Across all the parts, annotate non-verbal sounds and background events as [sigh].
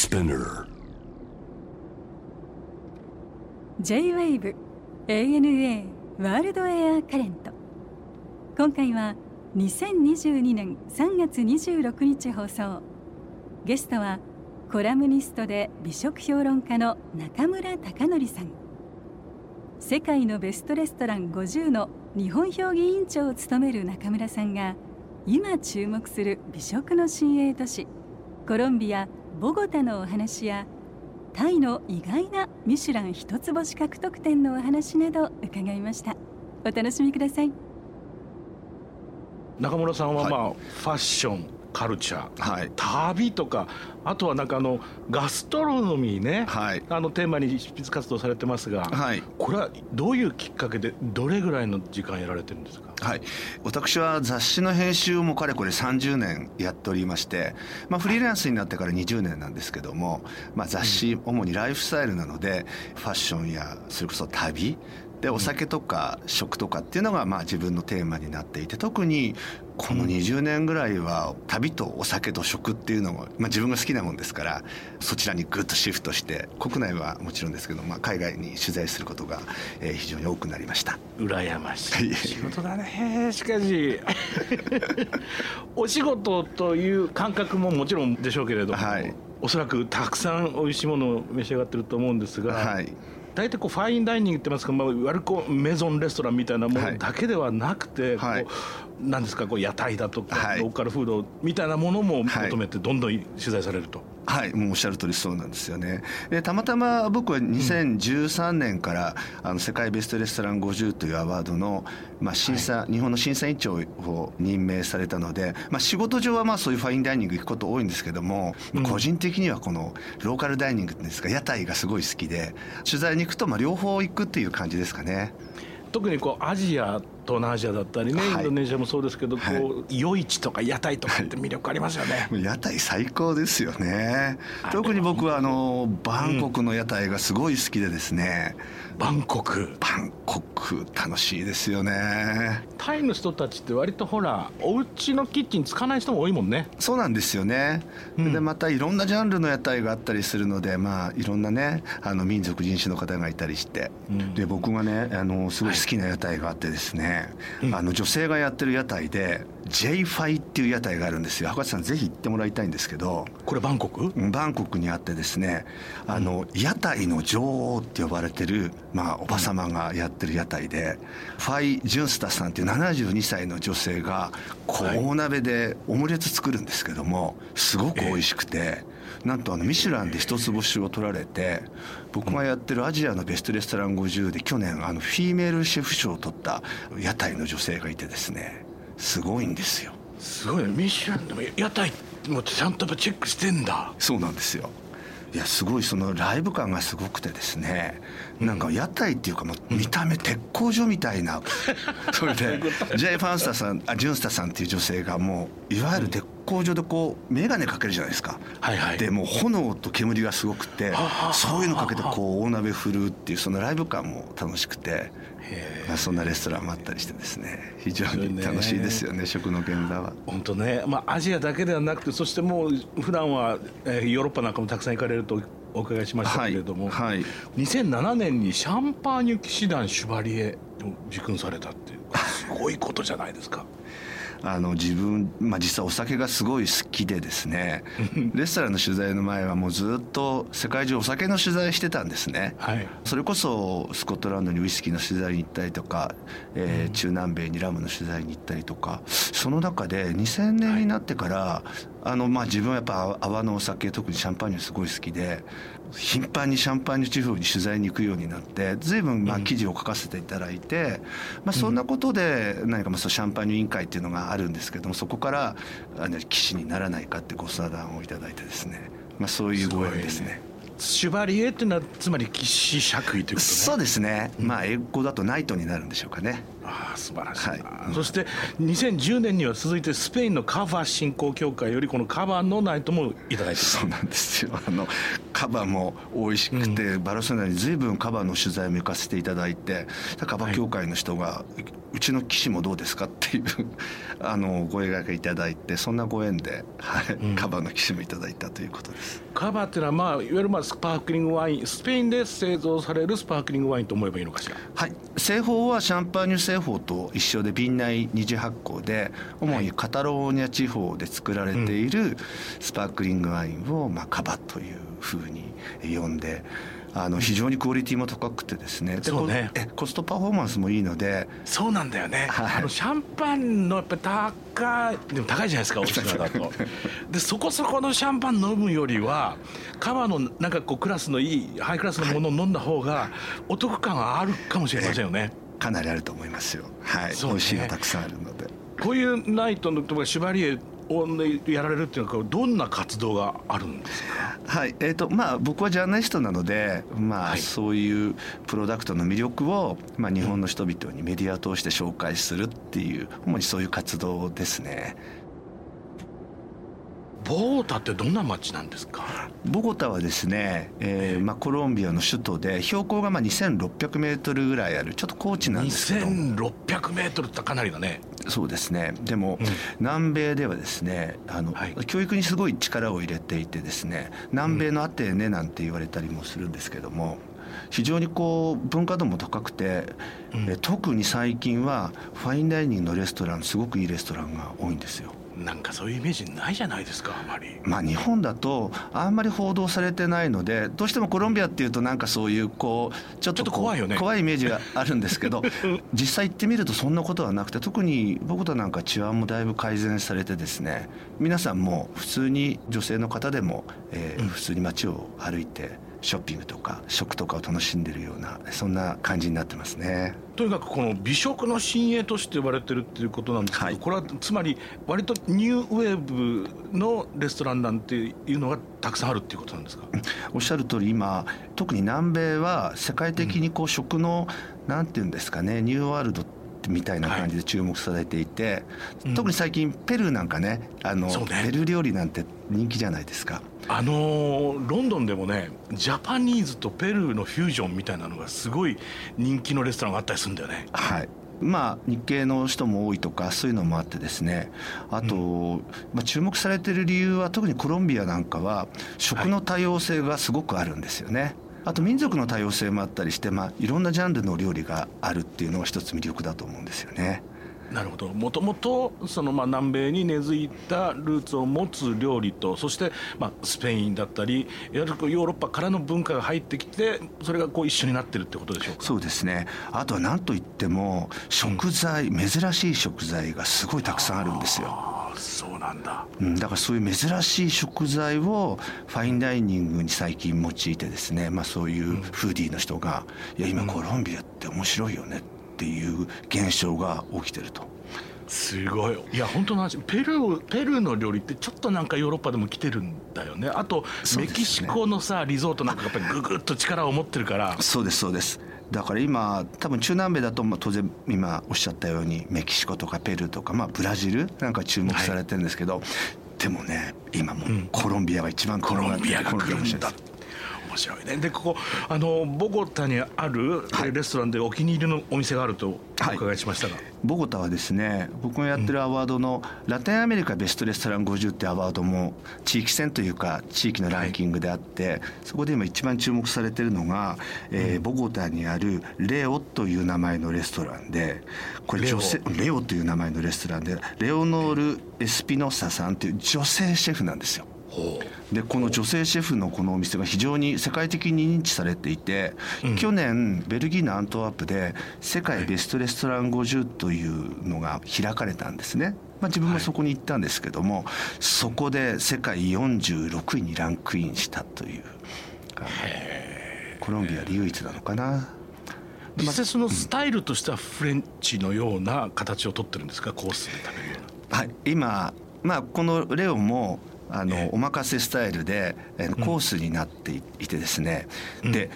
Spinner. J-WAVE ANA ワールドエアカレント今回は2022年3月26日放送。ゲストはコラムニストで美食評論家の中村貴則さん。世界のベストレストラン50の日本評議員長を務める中村さんが今注目する美食の新鋭都市コロンビア・ボゴタのお話やタイの意外なミシュラン一つ星獲得店のお話など伺いました。お楽しみください。中村さんはまあ、はファッションカルチャー、はい。旅とかあとはなんかあのガストロノミーね、はい。あのテーマに執筆活動されてますが、はい。これはどういうきっかけでどれぐらいの時間やられてるんですか？はい、私は雑誌の編集もかれこれ30年やっておりまして、まあ、フリーランスになってから20年なんですけども、まあ、雑誌、主にライフスタイルなのでファッションやそれこそ旅でお酒とか食とかっていうのがまあ自分のテーマになっていて特にこの20年ぐらいは旅とお酒と食っていうのも、まあ、自分が好きなもんですからそちらにグッとシフトして国内はもちろんですけど、まあ、海外に取材することがえー非常に多くなりました。羨ましはいい。仕事だね。しかし [laughs] お仕事という感覚ももちろんでしょうけれども、はい。おそらくたくさん美味しいものを召し上がってると思うんですが、はい大体こうファインダイニングってますか、まあ、いわゆるこうメゾンレストランみたいなものだけではなくて、はい。こうなんですかこう屋台だとか、はい。ローカルフードみたいなものもはい。求めてどんどん取材されると。はい、もうおっしゃる通りそうなんですよね。でたまたま僕は2013年から、あの世界ベストレストラン50というアワードの、まあ、審査、日本の審査委員長を任命されたので、まあ、仕事上はまあそういうファインダイニング行くこと多いんですけども、うん個人的にはこのローカルダイニングですか屋台がすごい好きで取材に行くとまあ両方行くっていう感じですかね。特にこうアジア東南アジアだったりね、はい。インドネシアもそうですけど、はい。こう夜市とか屋台とかって魅力ありますよね。屋台最高ですよね。特に僕はあのバンコクの屋台がすごい好きでですね、バンコク。バンコク楽しいですよね。タイの人たちって割とほらお家のキッチンつかない人も多いもんね。そうなんですよね、うん。でまたいろんなジャンルの屋台があったりするのでまあいろんなねあの民族人種の方がいたりして、うん。で僕がねあのすごい好きな屋台があってですね、あの女性がやってる屋台で J ファイっていう屋台があるんですよ。博士さんぜひ行ってもらいたいんですけど。これバンコク？バンコクにあってですねあの屋台の女王って呼ばれてる、まあ、おば様がやってる屋台で、ファイ・ジュンスタさんっていう72歳の女性が大鍋でオムレツ作るんですけどもすごく美味しくて。なんとあのミシュランで一つ星を取られて僕がやってるアジアのベストレストラン50で去年あのフィーメールシェフ賞を取った屋台の女性がいてですねすごいんですよ。すごいね。ミシュランでも屋台もちゃんとチェックしてんだ。そうなんですよ。いやすごいそのライブ感がすごくてですね。なんか屋台っていうかもう見た目鉄工所みたいな。[laughs] それでジェイ・ファンスタさんあジュンスタさんっていう女性がもういわゆる鉄工所でこう眼鏡かけるじゃないですか。はいはい。でもう炎と煙がすごくてあそういうのかけてこう大鍋振るっていうそのライブ感も楽しくてまあそんなレストランもあったりしてですね。非常に楽しいですよね食の現場は。本当ね、まあ、アジアだけではなくてそしてもう普段は、えーヨーロッパなんかもたくさん行かれるとお伺いしましたけれども、はいはい。2007年にシャンパーニュ騎士団シュバリエを受勲されたっていうすごいことじゃないですか。あの自分、まあ、実はお酒がすごい好きでですね。レストランの取材の前はもうずっと世界中お酒の取材してたんですね、はい。それこそスコットランドにウイスキーの取材に行ったりとか、えー中南米にラムの取材に行ったりとか。その中で2000年になってから、あのまあ、自分はやっぱ泡のお酒特にシャンパーニュすごい好きで頻繁にシャンパーニュ地方に取材に行くようになって随分まあ記事を書かせていただいて、まあ、そんなことで何かまあそうシャンパーニュ委員会っていうのがあるんですけどもそこからあの騎士にならないかってご相談をいただいてですね、まあ、そういうご縁ですね。シュバリエっていうのはつまり騎士爵位ということね。そうですね、まあ英語だとナイトになるんでしょうかねああ素晴らしい、はい、そして2010年には続いてスペインのカバ振興協会よりこのカバのナイトもいただいてそうなんですよ。あのカバも美味しくて、うん、バルセロナに随分カバの取材も行かせていただいてカバ協会の人が、はい、うちの騎士もどうですかっていう [laughs] あのご依頼いただいてそんなご縁で、はい、うん、カバの騎士もいただいたということです。カバっていうのは、まあ、いわゆるまあスパークリングワインスペインで製造されるスパークリングワインと思えばいいのかしら？はい。製法はシャンパーニュ製法と一緒で瓶内二次発酵で主にカタローニャ地方で作られているスパークリングワインを、まあ、カバというふうに呼んで。あの非常にクオリティも高くてですね。そうね。コストパフォーマンスもいいので。そうなんだよね、はい、あのシャンパンのやっぱ高いでも高いじゃないですか [laughs] オスナだと。[laughs] でそこそこのシャンパン飲むよりはカバのなんかこうクラスのいいハイクラスのものを飲んだ方がお得感はあるかもしれませんよね、かなりあると思いますよ。はい、ね、美味しいのたくさんあるので。こういうナイトのとかシュバリエをやられるっていうのはどんな活動があるんですか？はい。えーとまあ、僕はジャーナリストなので、まあ、はい、そういうプロダクトの魅力を、まあ、日本の人々にメディアを通して紹介するっていう、主にそういう活動ですね。ボゴタってどんな街なんですか？ボゴタはですね、えーまあ、コロンビアの首都で標高がまあ2600メートルぐらいあるちょっと高地なんですけど。2600メートルってかなりだね。そうですね。でも、うん、南米ではですねあの、はい、教育にすごい力を入れていてですね南米のアテネなんて言われたりもするんですけども、非常にこう文化度も高くて、うん、特に最近はファインダイニングのレストランすごくいいレストランが多いんですよ。なんかそういうイメージないじゃないですかあまり。まあ日本だとあんまり報道されてないのでどうしてもコロンビアっていうとなんかそういうこうちょっと怖いよね。怖いイメージがあるんですけど [laughs] 実際行ってみるとそんなことはなくて特に僕となんか治安もだいぶ改善されてですね皆さんも普通に女性の方でも、えー、普通に街を歩いてショッピングとか食とかを楽しんでるようなそんな感じになってますね。とにかくこの美食の新鋭として呼ばれてるっていうことなんですけど、はい、これはつまり割とニューウェーブのレストランなんていうのがたくさんあるっていうことなんですか？おっしゃる通り今特に南米は世界的にこう食の、うん、なんていうんですかねニューワールドみたいな感じで注目されていて、はい、特に最近ペルーなんかねあの、ね、ペルー料理なんて人気じゃないですか。あのー、ロンドンでもねジャパニーズとペルーのフュージョンみたいなのがすごい人気のレストランがあったりするんだよね。はいまあ、日系の人も多いとかそういうのもあってですねあと、うん、まあ、注目されている理由は特にコロンビアなんかは食の多様性がすごくあるんですよね。はいあと民族の多様性もあったりして、まあ、いろんなジャンルの料理があるっていうのが一つ魅力だと思うんですよね。なるほどもともとそのまあ南米に根付いたルーツを持つ料理とそしてまあスペインだったりヨーロッパからの文化が入ってきてそれがこう一緒になってるってことでしょうか？そうですねあとは何といっても食材、うん、珍しい食材がすごいたくさんあるんですよ。そうなんだ、うん、だからそういう珍しい食材をファインダイニングに最近用いてですね、まあ、そういうフーディーの人が、いや今コロンビアって面白いよねっていう現象が起きてると。すごい。いや本当の話。ペルーペルーの料理ってちょっとなんかヨーロッパでも来てるんだよね。あと、ね、メキシコのさリゾートなんかやっぱりググッと力を持ってるから。そうですそうですだから今多分中南米だと当然今おっしゃったようにメキシコとかペルーとか、まあ、ブラジルなんか注目されてるんですけど、はい、でもね今もコロンビアが一番コロンビアが来るんだ面白いね。でここあのボゴタにあるレストランでお気に入りのお店があるとお伺いしましたが、はい、ボゴタはですね僕がやってるアワードのラテンアメリカベストレストラン50ってアワードも地域戦というか地域のランキングであって、はい、そこで今一番注目されてるのが、えー、ボゴタにあるレオという名前のレストランでこれ女性レオという名前のレストランでレオノール・エスピノッサさんという女性シェフなんですよ。でこの女性シェフのこのお店が非常に世界的に認知されていて、うん、去年ベルギーのアントワープで世界ベストレストラン50というのが開かれたんですね。まあ、自分もそこに行ったんですけども、はい、そこで世界46位にランクインしたというコロンビアで唯一なのかな。実際そのスタイルとしてはフレンチのような形をとってるんですか？コースで食べるような。はい、今まあ、このレオもあのお任せスタイルでコースになっていてですね、で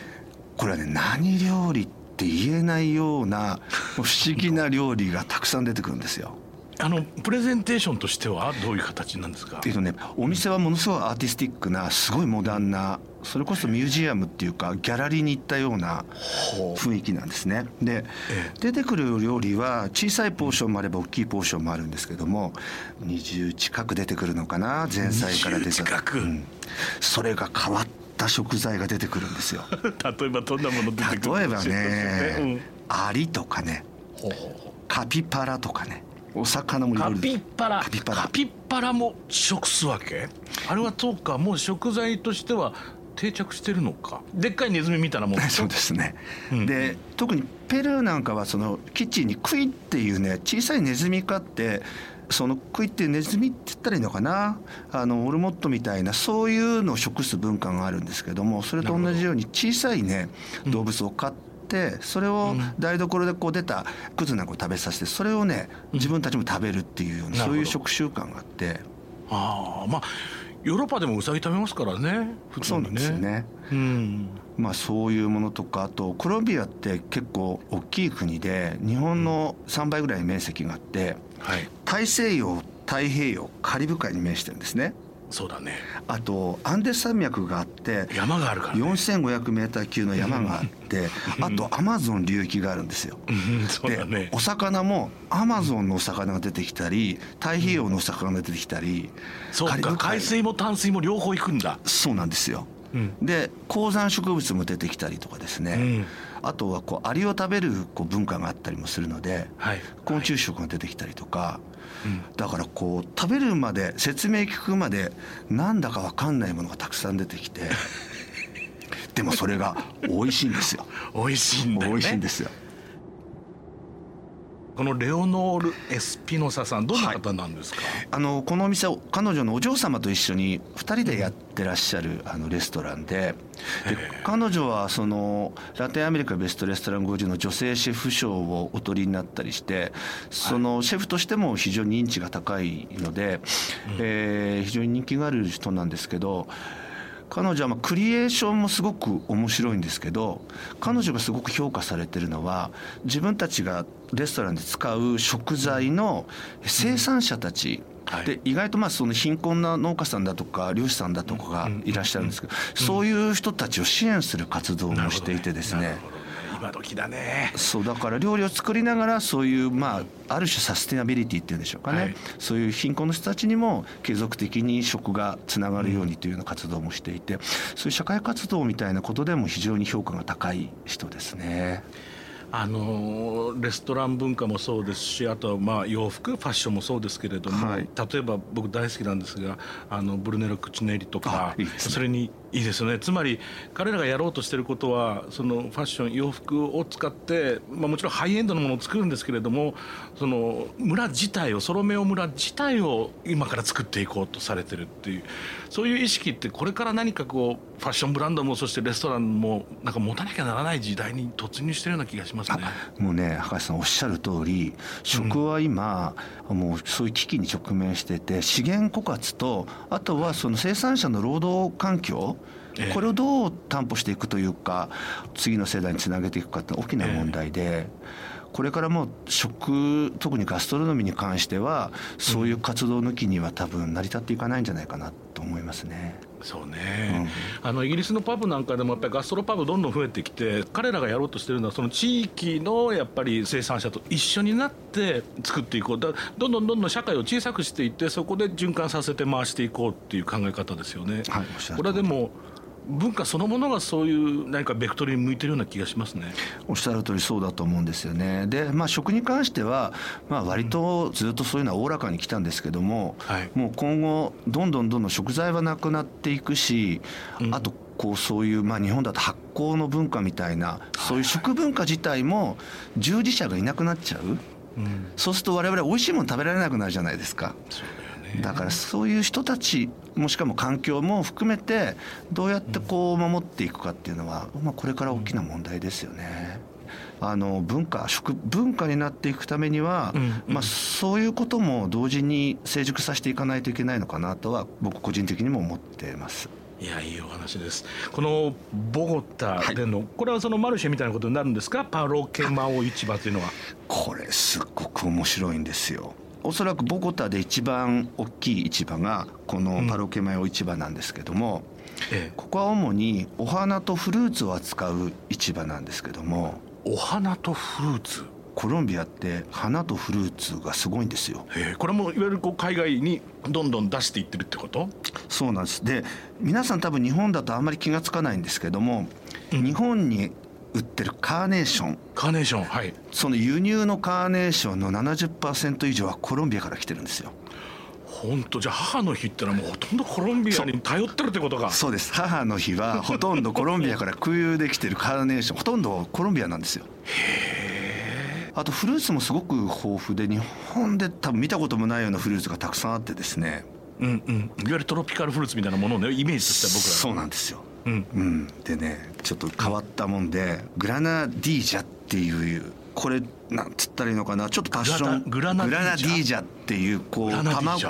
これはね何料理ってって言えないような [laughs] 不思議な料理がたくさん出てくるんですよ。あのプレゼンテーションとしてはどういう形なんですか？えっとねお店はものすごいアーティスティックなすごいモダンなそれこそミュージアムっていうかギャラリーに行ったような雰囲気なんですね。で、出てくる料理は小さいポーションもあれば大きいポーションもあるんですけども20近く出てくるのかな前菜から出て近く、うん、それが変わった食材が出てくるんですよ。[laughs] 例えばどんなもの出てくる例えばね、うん、アリとかねカピパラとかねお魚もカピッパラ。カピパラも食すわけ？あれはそうかもう食材としては定着してるのか。でっかいネズミみたいなもん [laughs] そうですね、うん、で特にペルーなんかはそのキッチンにクイっていうね小さいネズミ飼ってそのクイっていうネズミって言ったらいいのかな。あのオルモットみたいなそういうのを食す文化があるんですけどもそれと同じように小さいね動物を飼っててそれを台所でこう出たくずなんかを食べさせてそれをね自分たちも食べるっていうような、そういう食習慣があって。ああまあヨーロッパでもウサギ食べますからね普通にね。そうですね、うん、まあそういうものとかあとコロンビアって結構大きい国で日本の3倍ぐらい面積があって、はい、大西洋太平洋カリブ海に面してるんですねそうだね。あとアンデス山脈があって山があるから、ね、4500メーター級の山があって、あとアマゾン流域があるんですよ、で、ね、お魚もアマゾンのお魚が出てきたり太平洋のお魚が出てきたり、そうか海水も淡水も両方行くんだ。そうなんですよ、うん、で高山植物も出てきたりとかですね、うんあとはこうアリを食べるこう文化があったりもするので、はい、昆虫食が出てきたりとか、だからこう食べるまで説明聞くまでなんだか分かんないものがたくさん出てきてでもそれが美味しいんですよ。[laughs] 美味しいんだよ、ね、美味しいんですよこのレオノール・エスピノサさんどんな方なんですか、はい、あのこのお店を彼女のお嬢様と一緒に2人でやってらっしゃるあのレストランで。で彼女はそのラテンアメリカベストレストラン50の女性シェフ賞をお取りになったりしてそのシェフとしても非常に認知が高いので、えー、非常に人気がある人なんですけど。彼女はまあクリエーションもすごく面白いんですけど彼女がすごく評価されてるのは自分たちがレストランで使う食材の生産者たち、で意外とまあその貧困な農家さんだとか漁師さんだとかがいらっしゃるんですけど、そういう人たちを支援する活動もしていてですね。今時だね。そうだから料理を作りながらそういうまあある種サステナビリティっていうんでしょうかね、はい、そういう貧困の人たちにも継続的に食がつながるようにというような活動もしていて、そういう社会活動みたいなことでも非常に評価が高い人ですね。あのレストラン文化もそうですしあとはまあ洋服ファッションもそうですけれども、はい、例えば僕大好きなんですがあのブルネロ・クチネリとか、ね、それにいいですよね。つまり彼らがやろうとしてることはそのファッション洋服を使って、まあ、もちろんハイエンドのものを作るんですけれどもその村自体をソロメオ村自体を今から作っていこうとされてるっていうそういう意識ってこれから何かこうファッションブランドもそしてレストランもなんか持たなきゃならない時代に突入してるような気がしますね。もうね博士さんおっしゃる通り食は今、うん、もうそういう危機に直面してて資源枯渇とあとはその生産者の労働環境これをどう担保していくというか次の世代につなげていくかって大きな問題で。これからも食特にガストロノミーに関してはそういう活動抜きには多分成り立っていかないんじゃないかなと思いますね。そうね、うん、あのイギリスのパブなんかでもやっぱりガストロパブどんどん増えてきて彼らがやろうとしてるのはその地域のやっぱり生産者と一緒になって作っていこうだどんどんどんどん社会を小さくしていってそこで循環させて回していこうっていう考え方ですよね。はい、これはでも文化そのものがそういう何かベクトルに向いてるような気がしますね。おっしゃる通りそうだと思うんですよね。で、まあ、食に関しては、まあ、割とずっとそういうのはおおらかに来たんですけども、はい、もう今後どんどんどんどん食材はなくなっていくし、うん、あとこうそういう、まあ、日本だと発酵の文化みたいなそういう食文化自体も従事者がいなくなっちゃう、うん、そうすると我々美味しいもの食べられなくなるじゃないですか。だからそういう人たちもしかも環境も含めてどうやってこう守っていくかっていうのは、まあ、これから大きな問題ですよね。あの文化食文化になっていくためには、うんうん、まあ、そういうことも同時に成熟させていかないといけないのかなとは僕個人的にも思っています。いやいいお話です。このボゴタでの、はい、これはそのマルシェみたいなことになるんですか？パロケマオ市場というのは。これすっごく面白いんですよおそらくボゴタで一番大きい市場がこのパロケマオ市場なんですけども、うんええ、ここは主にお花とフルーツを扱う市場なんですけどもお花とフルーツ？コロンビアって花とフルーツがすごいんですよ。これもいわゆるこう海外にどんどん出していってるってこと？そうなんです。で皆さん多分日本だとあんまり気が付かないんですけども、うん、日本に売ってるカーネーション。カーネーションはい。その輸入のカーネーションの70%以上はコロンビアから来てるんですよ。本当じゃあ母の日ってのはもうほとんどコロンビアに頼ってるってことか。そうです。母の日はほとんどコロンビアから空輸できてるカーネーション。ほとんどコロンビアなんですよ。へえ。あとフルーツもすごく豊富で日本で多分見たこともないようなフルーツがたくさんあってですね。うんうん。いわゆるトロピカルフルーツみたいなものをねイメージとしては僕ら。そうなんですようん、うん、でねちょっと変わったもんでグラナディージャっていうこれなんつったらいいのかな？ちょっとパッション。グラナディージャ。っていうこう卵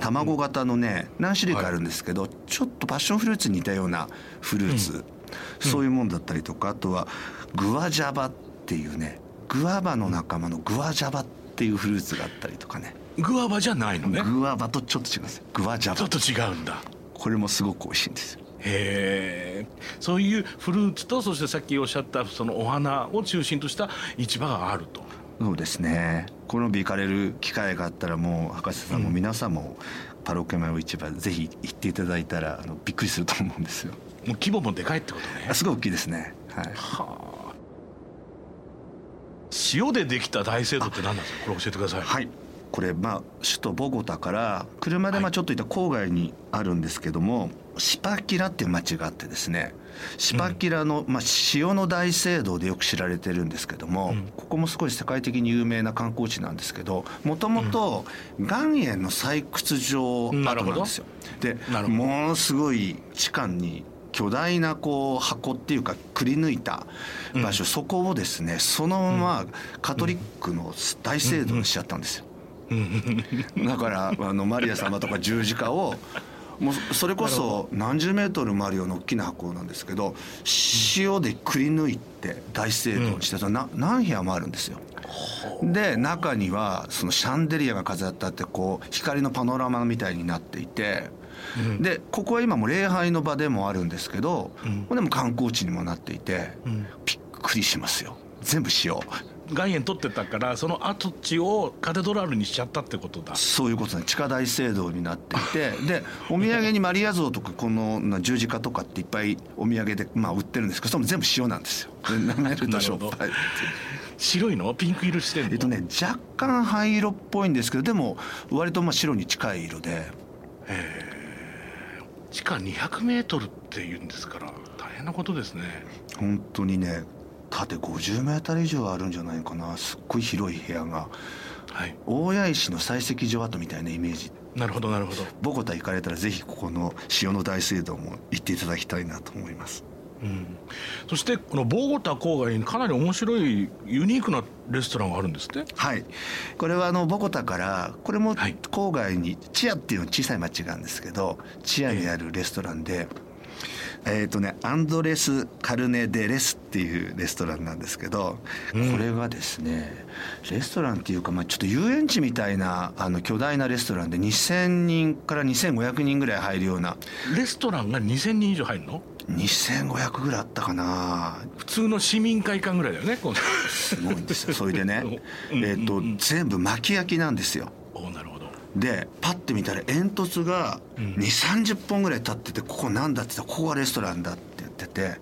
卵型のね何種類かあるんですけど、はい、ちょっとパッションフルーツに似たようなフルーツ、うん、そういうもんだったりとかあとはグアジャバっていうねグアバの仲間のグアジャバっていうフルーツがあったりとかね。グアバじゃないのね。グアバとちょっと違うんですグアジャバ。ちょっと違うんだ。これもすごく美味しいんですよへえそういうフルーツとそしてさっきおっしゃったそのお花を中心とした市場があると。そうですね。コロンビ行かれる機会があったらもう博士さんも皆さんも、パロケマヨ市場ぜひ行っていただいたらあのびっくりすると思うんですよ。もう規模もでかいってことね。すごい大きいですね。はい。はあ。塩でできた大聖堂って何なんですか？これ教えてください。はい。これまあ首都ボゴタから車でまあちょっといった郊外にあるんですけども、シパキラっていう町があってですねシパキラの、まあ、塩の大聖堂でよく知られてるんですけども、ここも少し世界的に有名な観光地なんですけどもともと岩塩の採掘場跡なんですよ。でものすごい地下に巨大なこう箱っていうかくり抜いた場所、そこをですねそのままカトリックの大聖堂にしちゃったんですよ。だからあのマリア様とか十字架をもうそれこそ何十メートルもあるような大きな箱なんですけど塩でくり抜いて大聖堂にしてたな何部屋もあるんですよ。で中にはそのシャンデリアが飾ってあってこう光のパノラマみたいになっていて。でここは今も礼拝の場でもあるんですけど、うん、でも観光地にもなっていて、うん、びっくりしますよ。全部塩岩塩取ってたからその跡地をカテドラルにしちゃったってことだ。そういうことね。地下大聖堂になっていて [laughs] でお土産にマリア像とかこの十字架とかっていっぱいお土産で、まあ、売ってるんですけどそれも全部塩なんですよ。流れるとしょっぱい白いの？ピンク色してんの？えっとね若干灰色っぽいんですけどでも割とまあ白に近い色で。へえ。地下200メートルっていうんですから大変なことですね。本当にね縦50メートル以上あるんじゃないかな。すっごい広い部屋が、はい、大谷石の採石場跡みたいなイメージ。なるほどなるほど。ボゴタ行かれたらぜひここの塩の大聖堂も行っていただきたいなと思います。うん、そしてこのボゴタ郊外にかなり面白いユニークなレストランがあるんですって？はい。これはあのボゴタからこれも郊外にチアっていう小さい町があるんですけどチアにあるレストランで、えっ、ー、とねアンドレス・カルネ・デ・レスっていうレストランなんですけど、これがですねレストランっていうか、まあ、ちょっと遊園地みたいなあの巨大なレストランで2,000人から2,500人ぐらい入るような。レストランが2,000人以上入るの？2500ぐらいあったかな。普通の市民会館ぐらいだよねすごいんですよそれでね [laughs] えっと全部巻き焼きなんですよでパッて見たら煙突が2 3 0本ぐらい立っててここなんだって言ったらここがレストランだって言ってて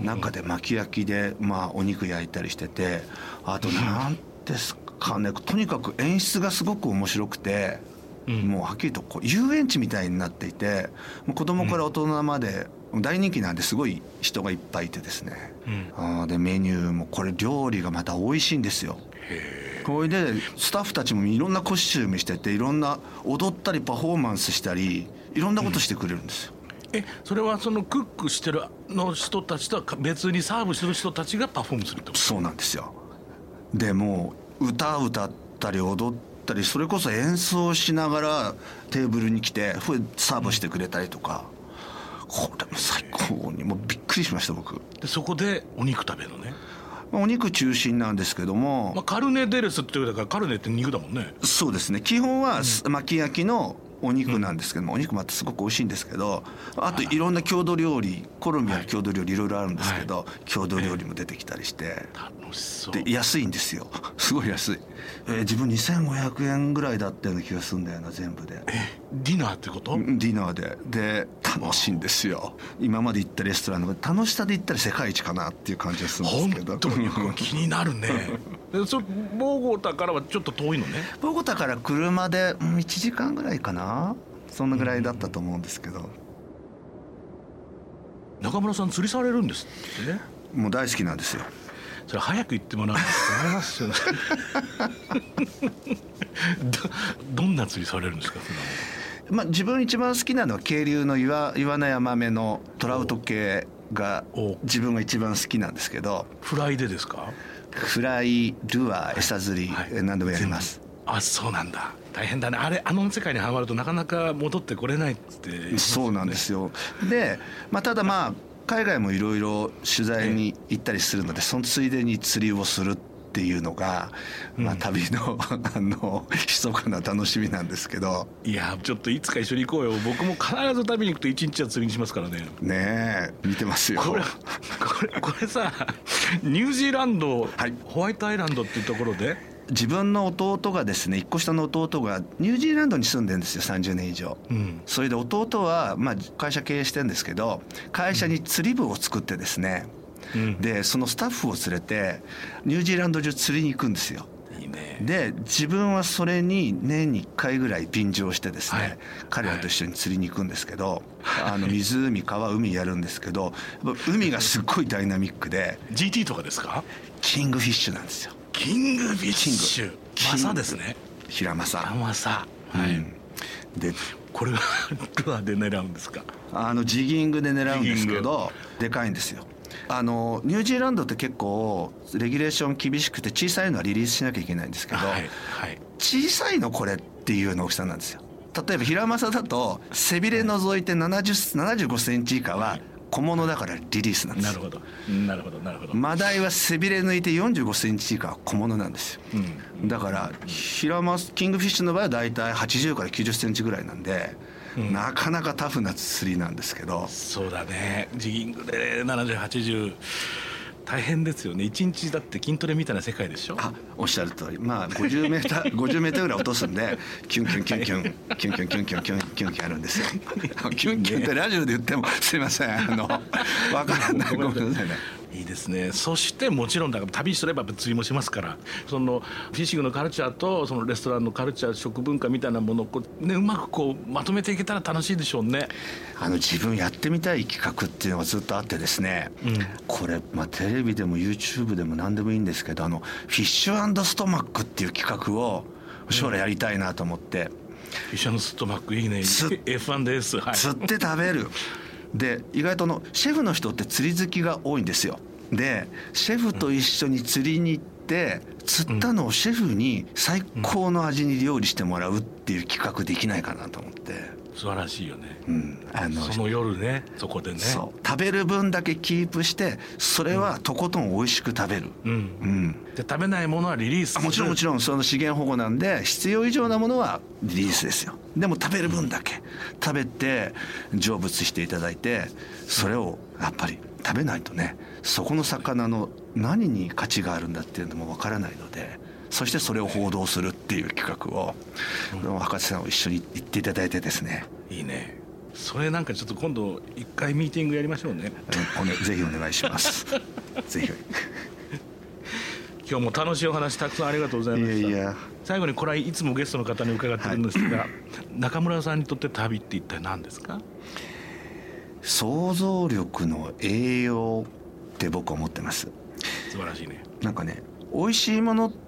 中で巻き焼きでまあお肉焼いたりしててあと何ですかねとにかく演出がすごく面白くて、もうはっきりとこう遊園地みたいになっていて子供から大人まで大人気なんですごい人がいっぱいいてですね、うん、あでメニューもこれ料理がまた美味しいんですよ。これでスタッフたちもいろんなコスチュームしてていろんな踊ったりパフォーマンスしたりいろんなことしてくれるんですよ。うん、えそれはそのクックしてるの人たちとは別にサーブする人たちがパフォームするってこと？そうなんですよ。でも歌歌ったり踊ったりそれこそ演奏しながらテーブルに来てサーブしてくれたりとか。これも最高にもうびっくりしました僕でそこでお肉食べるのね、まあお肉中心なんですけども、まあ、カルネデレスって言うだからカルネって肉だもんね。そうですね。基本は巻き焼きのお肉なんですけども、お肉またすごく美味しいんですけどあといろんな郷土料理コロンビアの郷土料理いろいろあるんですけど、郷土料理も出てきたりして。楽しそう。で安いんですよ。[laughs] すごい安い、えー自分2500円ぐらいだったような気がするんだよな全部でディナーってこと、ディナーで。で楽しいんですよ。今まで行ったレストランの楽しさで言ったら世界一かなっていう感じがするん本ですけど。当？に気になるね。[laughs] でそボーゴタからはちょっと遠いのね。ボゴタから車でうん1時間ぐらいかな。そんなぐらいだったと思うんですけど。中村さん釣りされるんですってね。もう大好きなんですよ。それ早く言ってもらうと困りますよね [laughs] どどんな釣りされるんですか？普段まあ自分一番好きなのは渓流の岩岩ナヤマメのトラウト系がお。自分が一番好きなんですけど。フライでですか？フライルアー餌釣り、はい。え何でもやります。あそうなんだ。大変だね。あれあの世界にはまるとなかなか戻ってこれないって。そうなんですよ。で、まあ、ただまあ海外もいろいろ取材に行ったりするのでそのついでに釣りをするっていうのが、まあ、旅の [laughs] あの密かな楽しみなんですけど。いやちょっといつか一緒に行こうよ。僕も必ず旅に行くと一日は釣りにしますからね。ねえ見てますよ。これこれこれさニュージーランド、はい。ホワイトアイランドっていうところで？自分の弟がですね1個下の弟がニュージーランドに住んでるんですよ30年以上。うん。それで弟は、まあ、会社経営してるんですけど会社に釣り部を作ってですね、うんでそのスタッフを連れてニュージーランド中釣りに行くんですよ。いいね。で自分はそれに年に1回ぐらい便乗してですね、はい。彼らと一緒に釣りに行くんですけど、あの湖川海やるんですけど海がすっごいダイナミックで GT とかですか？キングフィッシュなんですよ。キングフィッシュ。マサですね。平正、マサ。はい、うん。でこれはルアーで狙うんですか？あのジギングで狙うんですけジどでかいんですよあのニュージーランドって結構レギュレーション厳しくて小さいのはリリースしなきゃいけないんですけど、はいはい。小さいのこれっていうような大きさなんですよ。例えば平正だと背びれ除いて70 75センチ以下は小物だからリリースなんですよ。なるほど。なるほどなるほど、マダイは背びれ抜いて45センチ以下は小物なんですよ。うん。だから平正キングフィッシュの場合は大体80から90センチぐらいなんで、うん。なかなかタフな釣りなんですけど。そうだね。ジギングで7080大変ですよね。一日だって筋トレみたいな世界でしょ？あおっしゃる通り。まあ50メーター [laughs] 50メーターぐらい落とすんでキュンキュンキュンキュンキュンキュンキュンキュンキュンキュンキュンあるんですよキュンキュンってラジオで言ってもすいませんあのわからないごめんなさいねいいですね。そしてもちろんだから旅すれば釣りもしますから。そのフィッシングのカルチャーとそのレストランのカルチャー食文化みたいなものをこう、ね、うまくこうまとめていけたら楽しいでしょうね。あの自分やってみたい企画っていうのがずっとあってですね、うん。これ、まあ、テレビでも YouTube でも何でもいいんですけどあの fish stomach っていう企画を将来やりたいなと思って、フィッシャーのストマックいいね。つ F1 です。はい。釣って食べるで意外とのシェフの人って釣り好きが多いんですよ。でシェフと一緒に釣りに行って釣ったのをシェフに最高の味に料理してもらうっていう企画できないかなと思って、素晴らしいよね。うん、あのその夜ねそこでね。食べる分だけキープしてそれはとことん美味しく食べる、うん。うん。で食べないものはリリースあもちろんもちろんその資源保護なんで必要以上なものはリリースですよ。でも食べる分だけ。食べて成仏していただいてそれをやっぱり食べないとねそこの魚の何に価値があるんだっていうのもわからないのでそしてそれを報道するっていう企画を、博士さんを一緒に行っていただいてですね。いいね。それなんかちょっと今度一回ミーティングやりましょうね。おねぜひお願いします。[laughs] ぜひ。今日も楽しいお話たくさんありがとうございいました。やいや最後にこれはいつもゲストの方に伺ってるんですが、中村さんにとって旅って一体何ですか？想像力の栄養って僕は思ってます。素晴らしいね。なんかね美味しいものって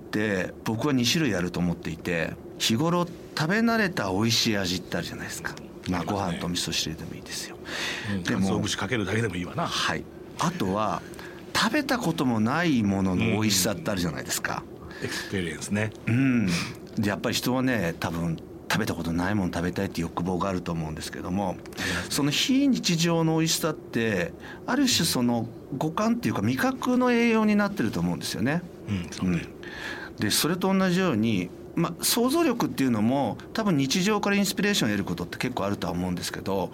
僕は2種類あると思っていて日頃食べ慣れた美味しい味ってあるじゃないですか。まあご飯と味噌汁でもいいですよ。ででもも節かけるだけでもいいわな。はい。あとは食べたこともないものの美味しさってあるじゃないですか。experience ね。うん。でやっぱり人はね多分食べたことないもの食べたいって欲望があると思うんですけどもその非日常の美味しさってある種その五感っていうか味覚の栄養になってると思うんですよね。うんそうねでそれと同じように、まあ、想像力っていうのも多分日常からインスピレーションを得ることって結構あるとは思うんですけど、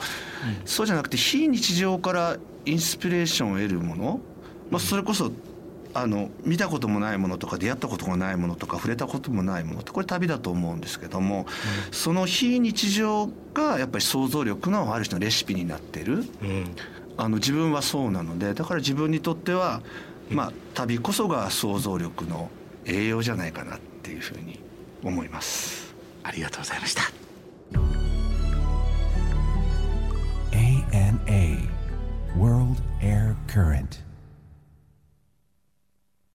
そうじゃなくて非日常からインスピレーションを得るもの、まあ、それこそあの見たこともないものとか出会ったこともないものとか触れたこともないものってこれ旅だと思うんですけども、その非日常がやっぱり想像力のある種のレシピになってる。うん。あの自分はそうなのでだから自分にとっては、まあ、旅こそが想像力の栄養じゃないかなっていうふうに思います。ありがとうございました。ANA World Air Current.